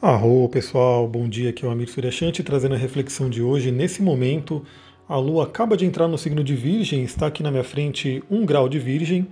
Arro pessoal, bom dia, aqui é o Amir Suryashanti trazendo a reflexão de hoje. Nesse momento, a Lua acaba de entrar no signo de Virgem, está aqui na minha frente um grau de Virgem.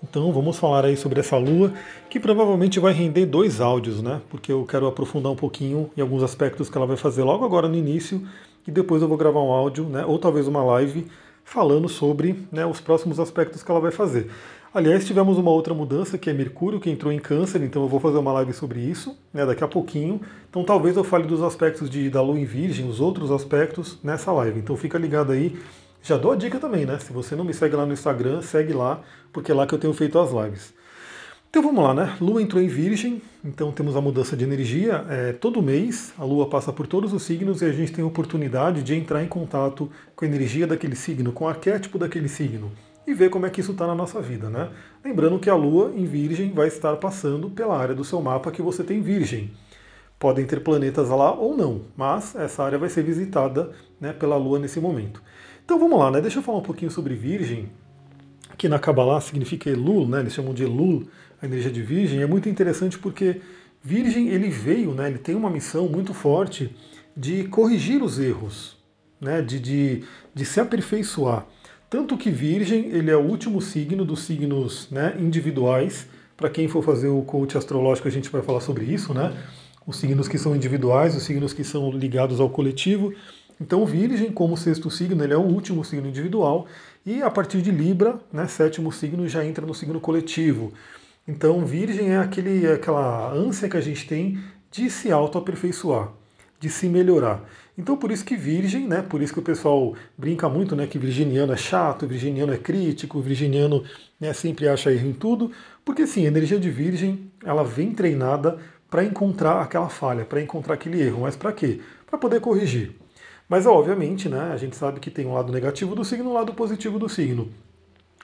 Então vamos falar aí sobre essa Lua, que provavelmente vai render dois áudios, né? Porque eu quero aprofundar um pouquinho em alguns aspectos que ela vai fazer logo agora no início, e depois eu vou gravar um áudio, né? Ou talvez uma live falando sobre né, os próximos aspectos que ela vai fazer. Aliás, tivemos uma outra mudança que é Mercúrio, que entrou em Câncer, então eu vou fazer uma live sobre isso né, daqui a pouquinho. Então talvez eu fale dos aspectos de, da Lua em Virgem, os outros aspectos nessa live. Então fica ligado aí. Já dou a dica também, né? Se você não me segue lá no Instagram, segue lá, porque é lá que eu tenho feito as lives. Então vamos lá, né? Lua entrou em Virgem, então temos a mudança de energia. É, todo mês a Lua passa por todos os signos e a gente tem a oportunidade de entrar em contato com a energia daquele signo, com o arquétipo daquele signo e ver como é que isso está na nossa vida, né? Lembrando que a Lua em Virgem vai estar passando pela área do seu mapa que você tem Virgem. Podem ter planetas lá ou não, mas essa área vai ser visitada né, pela Lua nesse momento. Então vamos lá, né? Deixa eu falar um pouquinho sobre Virgem, que na Kabbalah significa Elul, né? Eles chamam de Elul, a energia de Virgem. É muito interessante porque Virgem ele veio, né? Ele tem uma missão muito forte de corrigir os erros, né? De, de, de se aperfeiçoar. Tanto que Virgem ele é o último signo dos signos né, individuais. Para quem for fazer o coach astrológico, a gente vai falar sobre isso, né? Os signos que são individuais, os signos que são ligados ao coletivo. Então, Virgem, como sexto signo, ele é o último signo individual. E a partir de Libra, né, sétimo signo, já entra no signo coletivo. Então, Virgem é aquele, é aquela ânsia que a gente tem de se auto-aperfeiçoar, de se melhorar. Então por isso que virgem, né? Por isso que o pessoal brinca muito, né? Que virginiano é chato, virginiano é crítico, virginiano né, sempre acha erro em tudo, porque sim, a energia de virgem ela vem treinada para encontrar aquela falha, para encontrar aquele erro. Mas para quê? Para poder corrigir. Mas obviamente, né? A gente sabe que tem um lado negativo do signo, um lado positivo do signo.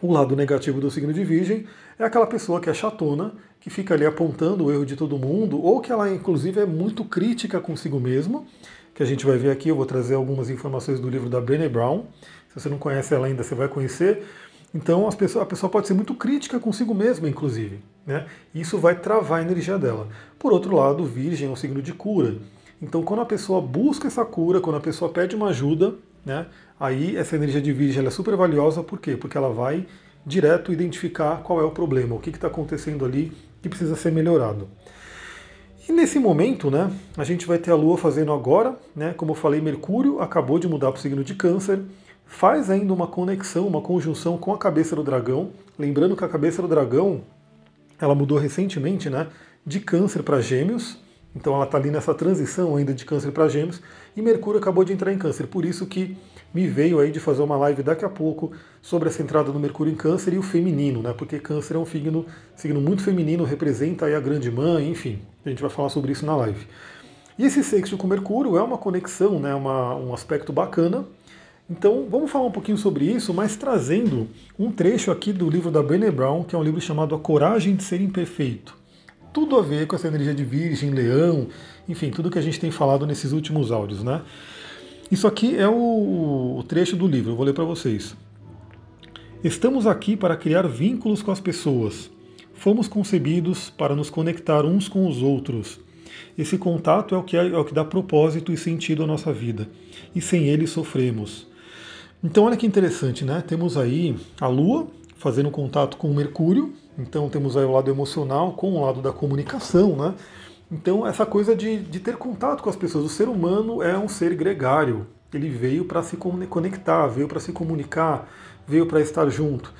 O lado negativo do signo de Virgem é aquela pessoa que é chatona, que fica ali apontando o erro de todo mundo, ou que ela inclusive é muito crítica consigo mesma que a gente vai ver aqui. Eu vou trazer algumas informações do livro da Brené Brown. Se você não conhece ela ainda, você vai conhecer. Então pessoas, a pessoa pode ser muito crítica consigo mesma, inclusive. Né? Isso vai travar a energia dela. Por outro lado, Virgem é um signo de cura. Então, quando a pessoa busca essa cura, quando a pessoa pede uma ajuda, né, aí essa energia de Virgem é super valiosa. Por quê? Porque ela vai direto identificar qual é o problema, o que está acontecendo ali que precisa ser melhorado. E nesse momento, né, a gente vai ter a Lua fazendo agora, né, como eu falei, Mercúrio acabou de mudar para o signo de Câncer, faz ainda uma conexão, uma conjunção com a cabeça do dragão. Lembrando que a cabeça do dragão, ela mudou recentemente, né, de Câncer para Gêmeos. Então ela está ali nessa transição ainda de Câncer para Gêmeos e Mercúrio acabou de entrar em Câncer. Por isso que me veio aí de fazer uma live daqui a pouco sobre essa entrada do Mercúrio em Câncer e o feminino, né? Porque Câncer é um signo, signo muito feminino, representa aí a grande mãe, enfim. A gente vai falar sobre isso na live. E esse sexto com Mercúrio é uma conexão, né? Uma, um aspecto bacana. Então vamos falar um pouquinho sobre isso, mas trazendo um trecho aqui do livro da Brené Brown, que é um livro chamado A Coragem de Ser Imperfeito. Tudo a ver com essa energia de Virgem, Leão, enfim, tudo que a gente tem falado nesses últimos áudios, né? Isso aqui é o, o trecho do livro, eu vou ler para vocês. Estamos aqui para criar vínculos com as pessoas. Fomos concebidos para nos conectar uns com os outros. Esse contato é o que, é, é o que dá propósito e sentido à nossa vida. E sem ele sofremos. Então olha que interessante, né? Temos aí a Lua fazendo contato com o Mercúrio. Então temos aí o lado emocional com o lado da comunicação, né? Então, essa coisa de, de ter contato com as pessoas. O ser humano é um ser gregário. Ele veio para se conectar, veio para se comunicar, veio para estar junto.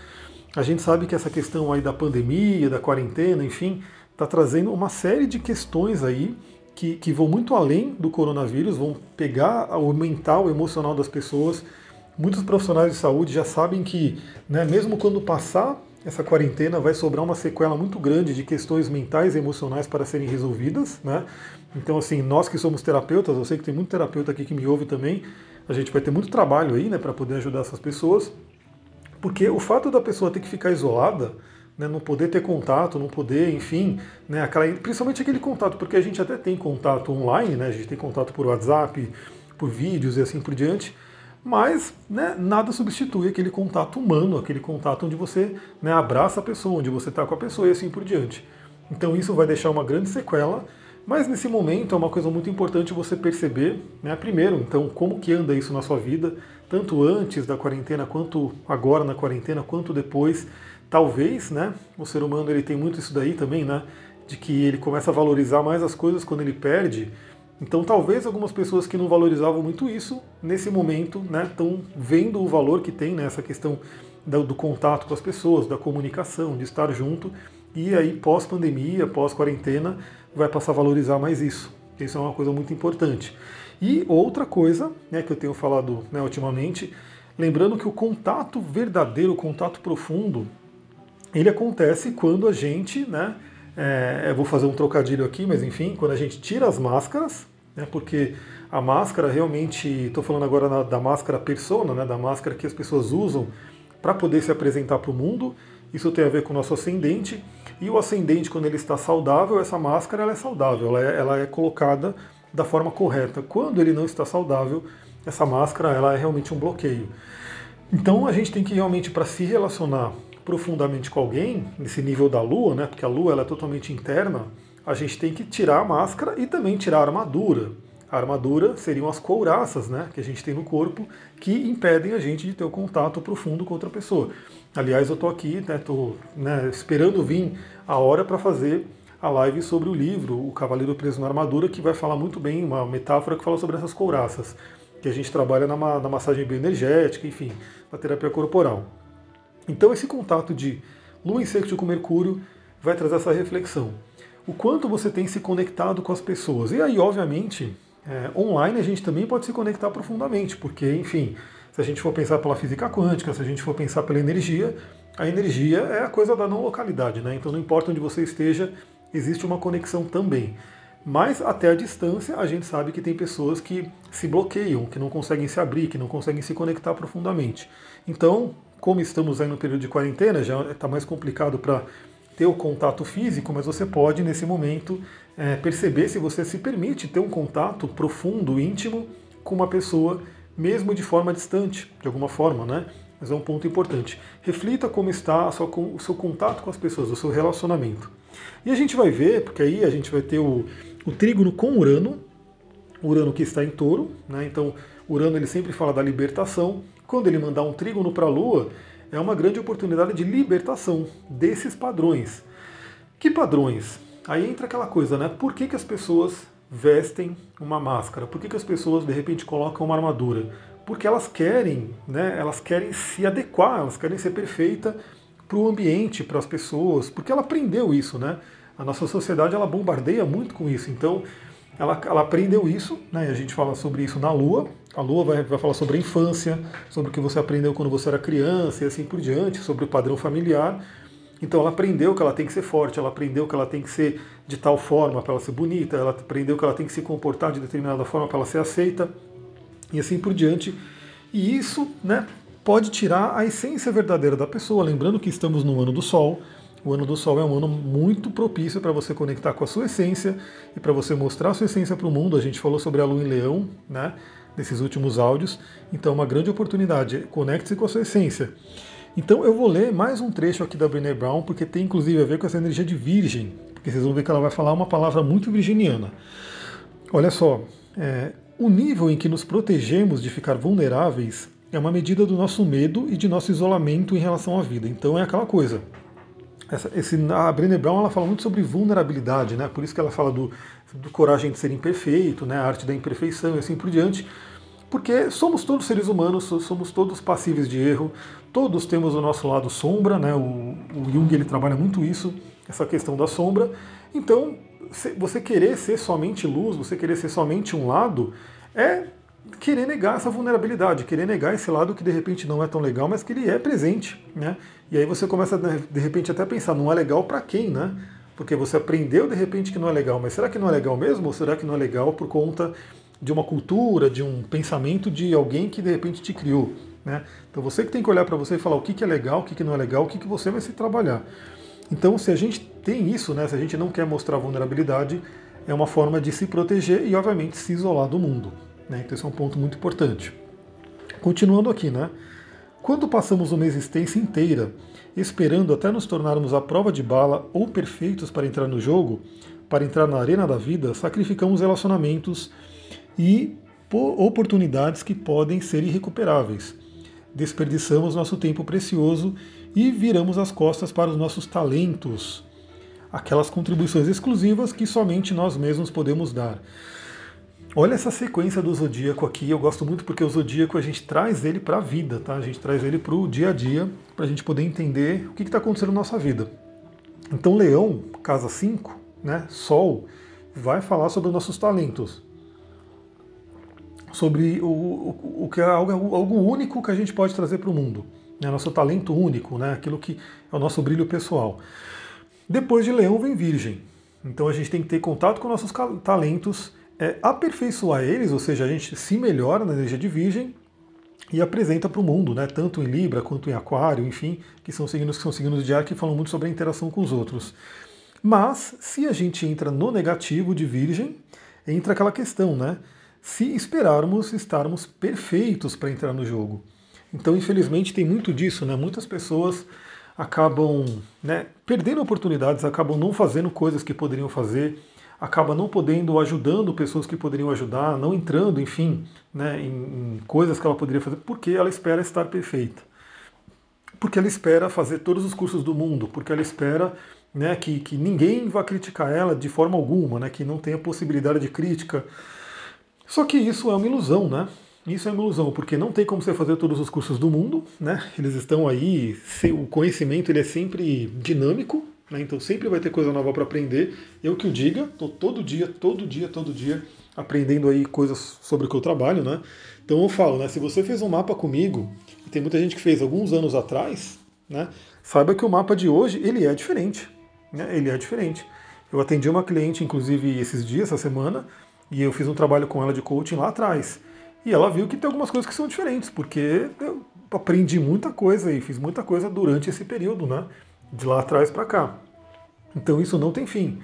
A gente sabe que essa questão aí da pandemia, da quarentena, enfim, está trazendo uma série de questões aí que, que vão muito além do coronavírus, vão pegar o mental, o emocional das pessoas. Muitos profissionais de saúde já sabem que, né, mesmo quando passar essa quarentena vai sobrar uma sequela muito grande de questões mentais e emocionais para serem resolvidas, né? Então, assim, nós que somos terapeutas, eu sei que tem muito terapeuta aqui que me ouve também, a gente vai ter muito trabalho aí, né, para poder ajudar essas pessoas, porque o fato da pessoa ter que ficar isolada, né, não poder ter contato, não poder, enfim, né, aquela, principalmente aquele contato, porque a gente até tem contato online, né, a gente tem contato por WhatsApp, por vídeos e assim por diante, mas né, nada substitui aquele contato humano, aquele contato onde você né, abraça a pessoa, onde você está com a pessoa e assim por diante. Então isso vai deixar uma grande sequela Mas nesse momento é uma coisa muito importante você perceber, né, primeiro, então, como que anda isso na sua vida, tanto antes da quarentena, quanto agora na quarentena, quanto depois. Talvez, né, o ser humano ele tem muito isso daí também, né, de que ele começa a valorizar mais as coisas quando ele perde. Então, talvez algumas pessoas que não valorizavam muito isso, nesse momento, né, estão vendo o valor que tem nessa né, questão do, do contato com as pessoas, da comunicação, de estar junto, e aí pós-pandemia, pós-quarentena, vai passar a valorizar mais isso. Isso é uma coisa muito importante. E outra coisa né, que eu tenho falado né, ultimamente, lembrando que o contato verdadeiro, o contato profundo, ele acontece quando a gente, né, é, eu vou fazer um trocadilho aqui, mas enfim, quando a gente tira as máscaras, né, porque a máscara realmente, estou falando agora na, da máscara persona, né, da máscara que as pessoas usam para poder se apresentar para o mundo, isso tem a ver com o nosso ascendente, e o ascendente, quando ele está saudável, essa máscara ela é saudável, ela é, ela é colocada da forma correta. Quando ele não está saudável, essa máscara ela é realmente um bloqueio. Então a gente tem que realmente, para se relacionar profundamente com alguém, nesse nível da lua, né, porque a lua ela é totalmente interna, a gente tem que tirar a máscara e também tirar a armadura. A armadura seriam as couraças né, que a gente tem no corpo que impedem a gente de ter o um contato profundo com outra pessoa. Aliás, eu estou aqui, né, né, esperando vir a hora para fazer a live sobre o livro O Cavaleiro Preso na Armadura, que vai falar muito bem, uma metáfora que fala sobre essas couraças, que a gente trabalha na, na massagem bioenergética, enfim, na terapia corporal. Então esse contato de Lua em sexto com Mercúrio vai trazer essa reflexão. O quanto você tem se conectado com as pessoas. E aí, obviamente, é, online a gente também pode se conectar profundamente, porque, enfim, se a gente for pensar pela física quântica, se a gente for pensar pela energia, a energia é a coisa da não localidade, né? Então não importa onde você esteja, existe uma conexão também. Mas até a distância a gente sabe que tem pessoas que se bloqueiam, que não conseguem se abrir, que não conseguem se conectar profundamente. Então, como estamos aí no período de quarentena, já está mais complicado para ter o contato físico, mas você pode, nesse momento, é, perceber se você se permite ter um contato profundo, íntimo, com uma pessoa, mesmo de forma distante, de alguma forma, né? Mas é um ponto importante. Reflita como está sua, o seu contato com as pessoas, o seu relacionamento. E a gente vai ver, porque aí a gente vai ter o, o trígono com Urano, Urano que está em touro, né? Então, Urano ele sempre fala da libertação, quando ele mandar um trígono para a Lua, é uma grande oportunidade de libertação desses padrões. Que padrões? Aí entra aquela coisa, né? Por que, que as pessoas vestem uma máscara? Por que, que as pessoas de repente colocam uma armadura? Porque elas querem, né? Elas querem se adequar, elas querem ser perfeita para o ambiente, para as pessoas, porque ela aprendeu isso, né? A nossa sociedade ela bombardeia muito com isso. Então, ela, ela aprendeu isso, né? A gente fala sobre isso na Lua. A Lua vai, vai falar sobre a infância, sobre o que você aprendeu quando você era criança e assim por diante, sobre o padrão familiar. Então ela aprendeu que ela tem que ser forte, ela aprendeu que ela tem que ser de tal forma para ela ser bonita, ela aprendeu que ela tem que se comportar de determinada forma para ela ser aceita e assim por diante. E isso, né, pode tirar a essência verdadeira da pessoa. Lembrando que estamos no ano do Sol, o ano do Sol é um ano muito propício para você conectar com a sua essência e para você mostrar a sua essência para o mundo. A gente falou sobre a Lua em Leão, né? Nesses últimos áudios. Então, uma grande oportunidade. Conecte-se com a sua essência. Então, eu vou ler mais um trecho aqui da Brené Brown, porque tem inclusive a ver com essa energia de Virgem. Porque vocês vão ver que ela vai falar uma palavra muito virginiana. Olha só, é, o nível em que nos protegemos de ficar vulneráveis é uma medida do nosso medo e de nosso isolamento em relação à vida. Então, é aquela coisa essa, esse, a Brené Brown ela fala muito sobre vulnerabilidade, né? por isso que ela fala do, do coragem de ser imperfeito, né? a arte da imperfeição e assim por diante, porque somos todos seres humanos, somos todos passíveis de erro, todos temos o nosso lado sombra, né? o, o Jung ele trabalha muito isso, essa questão da sombra, então você querer ser somente luz, você querer ser somente um lado, é querer negar essa vulnerabilidade, querer negar esse lado que de repente não é tão legal, mas que ele é presente, né? E aí você começa de repente até a pensar, não é legal para quem, né? Porque você aprendeu de repente que não é legal, mas será que não é legal mesmo? Ou será que não é legal por conta de uma cultura, de um pensamento de alguém que de repente te criou, né? Então você que tem que olhar para você e falar o que, que é legal, o que, que não é legal, o que, que você vai se trabalhar. Então, se a gente tem isso, né, se a gente não quer mostrar vulnerabilidade, é uma forma de se proteger e, obviamente, se isolar do mundo. Né? Então esse é um ponto muito importante. Continuando aqui, né? Quando passamos uma existência inteira esperando até nos tornarmos à prova de bala ou perfeitos para entrar no jogo, para entrar na arena da vida, sacrificamos relacionamentos e oportunidades que podem ser irrecuperáveis. Desperdiçamos nosso tempo precioso e viramos as costas para os nossos talentos, aquelas contribuições exclusivas que somente nós mesmos podemos dar. Olha essa sequência do zodíaco aqui, eu gosto muito porque o zodíaco a gente traz ele para a vida, tá? A gente traz ele para o dia a dia, para a gente poder entender o que está acontecendo na nossa vida. Então, Leão, casa 5, né? Sol, vai falar sobre os nossos talentos, sobre o, o, o que é algo, algo único que a gente pode trazer para o mundo, né? nosso talento único, né? aquilo que é o nosso brilho pessoal. Depois de Leão vem Virgem. Então a gente tem que ter contato com nossos talentos, é, aperfeiçoar eles, ou seja, a gente se melhora na energia de Virgem e apresenta para o mundo, né? tanto em Libra quanto em Aquário, enfim, que são signos que são signos de ar que falam muito sobre a interação com os outros. Mas se a gente entra no negativo de Virgem, entra aquela questão, né? Se esperarmos estarmos perfeitos para entrar no jogo. Então, infelizmente, tem muito disso, né? Muitas pessoas acabam né, perdendo oportunidades, acabam não fazendo coisas que poderiam fazer, acaba não podendo, ajudando pessoas que poderiam ajudar, não entrando, enfim, né, em, em coisas que ela poderia fazer, porque ela espera estar perfeita. Porque ela espera fazer todos os cursos do mundo, porque ela espera né, que, que ninguém vá criticar ela de forma alguma, né, que não tenha possibilidade de crítica. Só que isso é uma ilusão, né? Isso é uma ilusão, porque não tem como você fazer todos os cursos do mundo, né? Eles estão aí, o conhecimento ele é sempre dinâmico, né? então sempre vai ter coisa nova para aprender. Eu que o diga, estou todo dia, todo dia, todo dia aprendendo aí coisas sobre o que eu trabalho, né? Então eu falo, né? Se você fez um mapa comigo, e tem muita gente que fez alguns anos atrás, né? Saiba que o mapa de hoje ele é diferente né, ele é diferente. Eu atendi uma cliente, inclusive, esses dias, essa semana, e eu fiz um trabalho com ela de coaching lá atrás. E ela viu que tem algumas coisas que são diferentes, porque eu aprendi muita coisa e fiz muita coisa durante esse período, né? De lá atrás para cá. Então isso não tem fim.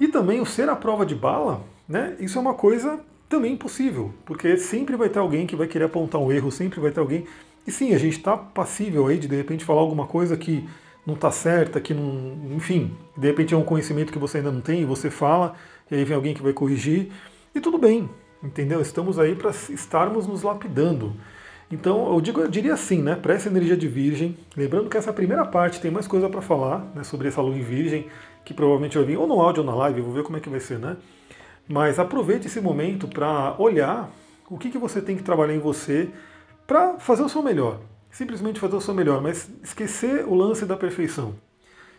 E também o ser a prova de bala, né? Isso é uma coisa também impossível, porque sempre vai ter alguém que vai querer apontar um erro, sempre vai ter alguém. E sim, a gente está passível aí de de repente falar alguma coisa que não está certa, que não. Enfim, de repente é um conhecimento que você ainda não tem e você fala, e aí vem alguém que vai corrigir, e tudo bem, entendeu? Estamos aí para estarmos nos lapidando. Então, eu, digo, eu diria assim, né? Para essa energia de Virgem, lembrando que essa primeira parte tem mais coisa para falar né, sobre essa lua em Virgem, que provavelmente vai vir ou no áudio ou na live, vou ver como é que vai ser, né? Mas aproveite esse momento para olhar o que, que você tem que trabalhar em você para fazer o seu melhor simplesmente fazer o seu melhor, mas esquecer o lance da perfeição.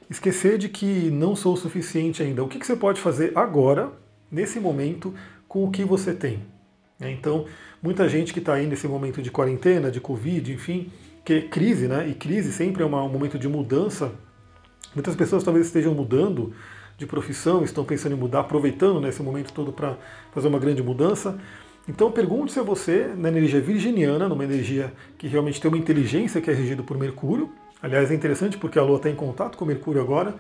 Esquecer de que não sou o suficiente ainda. O que, você pode fazer agora, nesse momento, com o que você tem? Né, então, muita gente que está aí nesse momento de quarentena, de Covid, enfim, que crise, né? E crise sempre é um momento de mudança. Muitas pessoas talvez estejam mudando de profissão, estão pensando em mudar, aproveitando nesse momento todo para fazer uma grande mudança. Então pergunte-se a você, na energia virginiana, numa energia que realmente tem uma inteligência que é regida por Mercúrio, aliás é interessante porque a Lua está em contato com Mercúrio agora,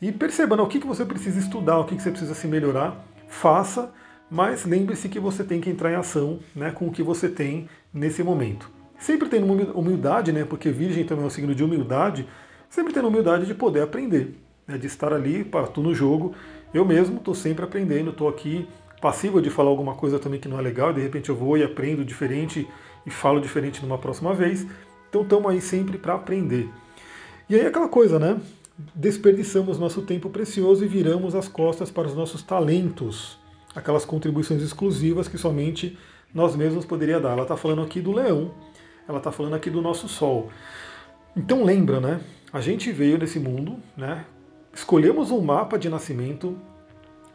e perceba né, o que, que você precisa estudar, o que, que você precisa se melhorar, faça, mas lembre-se que você tem que entrar em ação né, com o que você tem nesse momento. Sempre tendo humildade, né, porque Virgem também é um signo de humildade, sempre tendo humildade de poder aprender, né, de estar ali, estou no jogo, eu mesmo estou sempre aprendendo, estou aqui passiva de falar alguma coisa também que não é legal, de repente eu vou e aprendo diferente e falo diferente numa próxima vez. Então estamos aí sempre para aprender. E aí aquela coisa, né? Desperdiçamos nosso tempo precioso e viramos as costas para os nossos talentos, aquelas contribuições exclusivas que somente nós mesmos poderia dar. Ela está falando aqui do leão, ela está falando aqui do nosso sol. Então lembra, né? A gente veio nesse mundo, né? Escolhemos um mapa de nascimento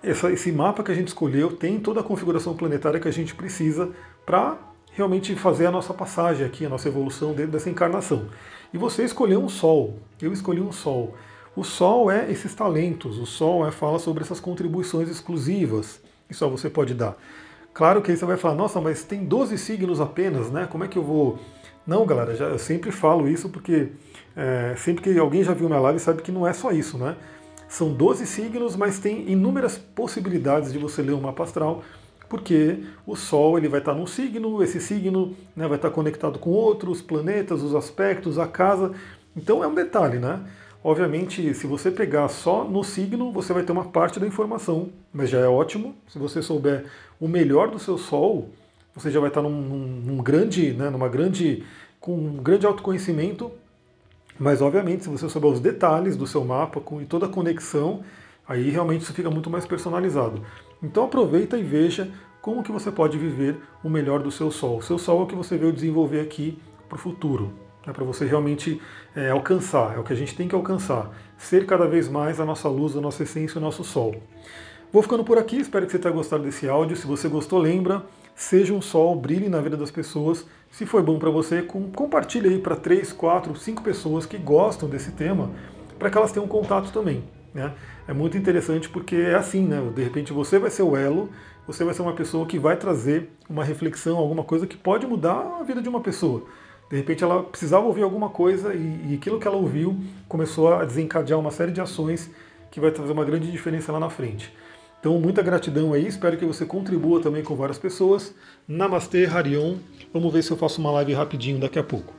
essa, esse mapa que a gente escolheu tem toda a configuração planetária que a gente precisa para realmente fazer a nossa passagem aqui, a nossa evolução dentro dessa encarnação. E você escolheu um Sol, eu escolhi um Sol. O Sol é esses talentos, o Sol é, fala sobre essas contribuições exclusivas que só você pode dar. Claro que aí você vai falar, nossa, mas tem 12 signos apenas, né? Como é que eu vou. Não, galera, já, eu sempre falo isso porque é, sempre que alguém já viu minha live sabe que não é só isso, né? São 12 signos, mas tem inúmeras possibilidades de você ler um mapa astral, porque o Sol ele vai estar num signo, esse signo né, vai estar conectado com outros planetas, os aspectos, a casa. Então é um detalhe, né? Obviamente, se você pegar só no signo, você vai ter uma parte da informação, mas já é ótimo. Se você souber o melhor do seu Sol, você já vai estar num, num grande, né, numa grande, com um grande autoconhecimento. Mas obviamente, se você souber os detalhes do seu mapa com, e toda a conexão, aí realmente isso fica muito mais personalizado. Então aproveita e veja como que você pode viver o melhor do seu Sol. O seu Sol é o que você veio desenvolver aqui para o futuro, é para você realmente é, alcançar, é o que a gente tem que alcançar, ser cada vez mais a nossa luz, a nossa essência, o nosso Sol. Vou ficando por aqui, espero que você tenha gostado desse áudio. Se você gostou, lembra, seja um sol, brilhe na vida das pessoas. Se foi bom para você, com, compartilhe aí para três, quatro, cinco pessoas que gostam desse tema, para que elas tenham contato também. Né? É muito interessante porque é assim, né? De repente você vai ser o elo, você vai ser uma pessoa que vai trazer uma reflexão, alguma coisa que pode mudar a vida de uma pessoa. De repente ela precisava ouvir alguma coisa e, e aquilo que ela ouviu começou a desencadear uma série de ações que vai trazer uma grande diferença lá na frente. Então, muita gratidão aí, espero que você contribua também com várias pessoas. Namastê, Harion. Vamos ver se eu faço uma live rapidinho daqui a pouco.